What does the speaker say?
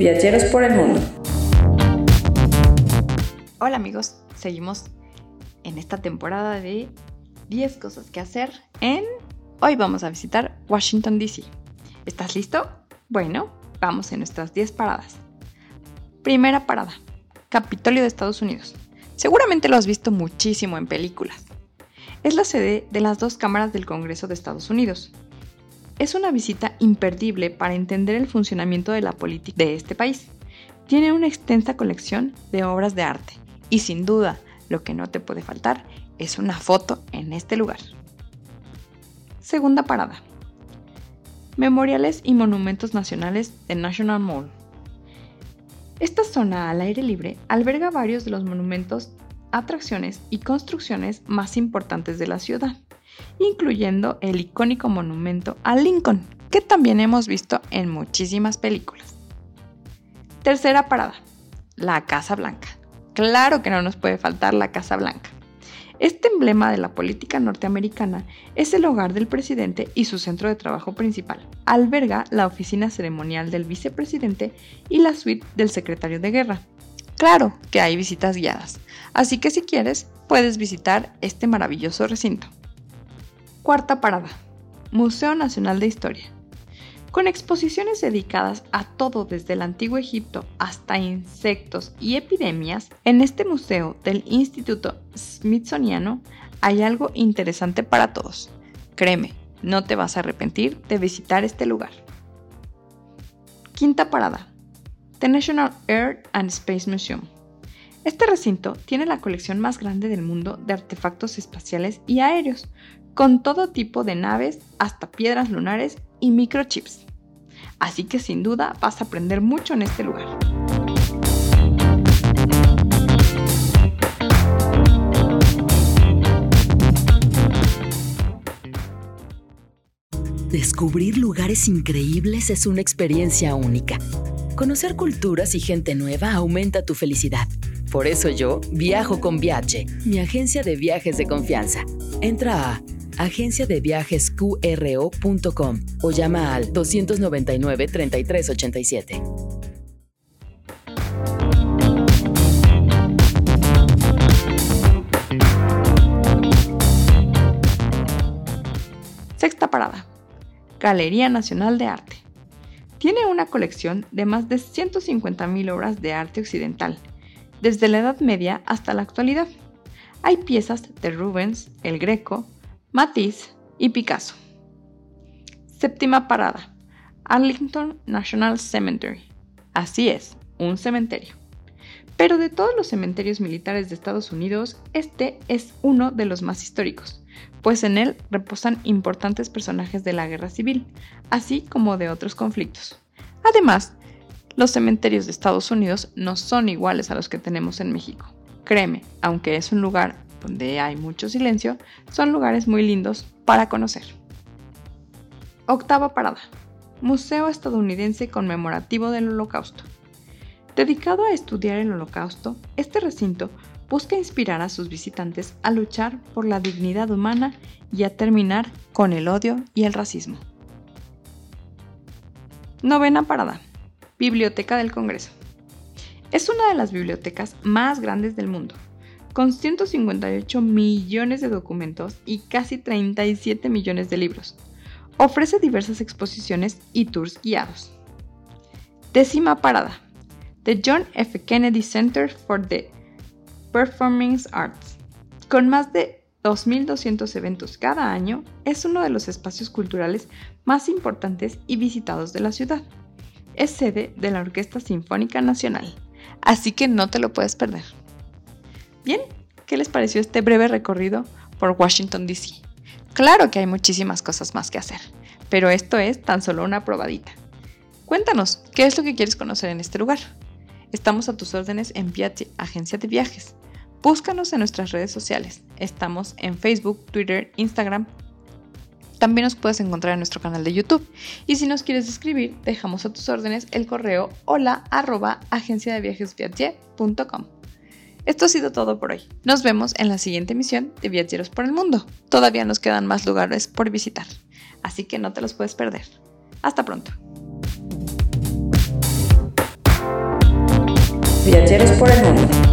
Viajeros por el mundo. Hola amigos, seguimos en esta temporada de 10 cosas que hacer en... Hoy vamos a visitar Washington, D.C. ¿Estás listo? Bueno, vamos en nuestras 10 paradas. Primera parada, Capitolio de Estados Unidos. Seguramente lo has visto muchísimo en películas. Es la sede de las dos cámaras del Congreso de Estados Unidos. Es una visita imperdible para entender el funcionamiento de la política de este país. Tiene una extensa colección de obras de arte y sin duda lo que no te puede faltar es una foto en este lugar. Segunda parada. Memoriales y monumentos nacionales de National Mall. Esta zona al aire libre alberga varios de los monumentos, atracciones y construcciones más importantes de la ciudad, incluyendo el icónico monumento a Lincoln, que también hemos visto en muchísimas películas. Tercera parada, la Casa Blanca. Claro que no nos puede faltar la Casa Blanca. Este emblema de la política norteamericana es el hogar del presidente y su centro de trabajo principal. Alberga la oficina ceremonial del vicepresidente y la suite del secretario de guerra. Claro que hay visitas guiadas, así que si quieres, puedes visitar este maravilloso recinto. Cuarta parada. Museo Nacional de Historia con exposiciones dedicadas a todo desde el antiguo Egipto hasta insectos y epidemias, en este museo del Instituto Smithsoniano hay algo interesante para todos. Créeme, no te vas a arrepentir de visitar este lugar. Quinta parada. The National Air and Space Museum. Este recinto tiene la colección más grande del mundo de artefactos espaciales y aéreos, con todo tipo de naves hasta piedras lunares y microchips. Así que sin duda vas a aprender mucho en este lugar. Descubrir lugares increíbles es una experiencia única. Conocer culturas y gente nueva aumenta tu felicidad. Por eso yo viajo con Viaje, mi agencia de viajes de confianza. Entra a agenciadeviajesqro.com o llama al 299 3387. Sexta parada. Galería Nacional de Arte. Tiene una colección de más de 150.000 obras de arte occidental, desde la Edad Media hasta la actualidad. Hay piezas de Rubens, el Greco, Matisse y Picasso. Séptima parada. Arlington National Cemetery. Así es, un cementerio. Pero de todos los cementerios militares de Estados Unidos, este es uno de los más históricos, pues en él reposan importantes personajes de la guerra civil, así como de otros conflictos. Además, los cementerios de Estados Unidos no son iguales a los que tenemos en México. Créeme, aunque es un lugar donde hay mucho silencio, son lugares muy lindos para conocer. Octava parada. Museo estadounidense conmemorativo del Holocausto. Dedicado a estudiar el Holocausto, este recinto busca inspirar a sus visitantes a luchar por la dignidad humana y a terminar con el odio y el racismo. Novena parada. Biblioteca del Congreso. Es una de las bibliotecas más grandes del mundo con 158 millones de documentos y casi 37 millones de libros. Ofrece diversas exposiciones y tours guiados. Décima parada. The John F. Kennedy Center for the Performing Arts. Con más de 2.200 eventos cada año, es uno de los espacios culturales más importantes y visitados de la ciudad. Es sede de la Orquesta Sinfónica Nacional, así que no te lo puedes perder. Bien, ¿qué les pareció este breve recorrido por Washington, D.C.? Claro que hay muchísimas cosas más que hacer, pero esto es tan solo una probadita. Cuéntanos, ¿qué es lo que quieres conocer en este lugar? Estamos a tus órdenes en Viaje, Agencia de Viajes. Búscanos en nuestras redes sociales. Estamos en Facebook, Twitter, Instagram. También nos puedes encontrar en nuestro canal de YouTube. Y si nos quieres escribir, dejamos a tus órdenes el correo hola arroba. Esto ha sido todo por hoy. Nos vemos en la siguiente emisión de Viajeros por el Mundo. Todavía nos quedan más lugares por visitar, así que no te los puedes perder. Hasta pronto. Viajeros por el Mundo.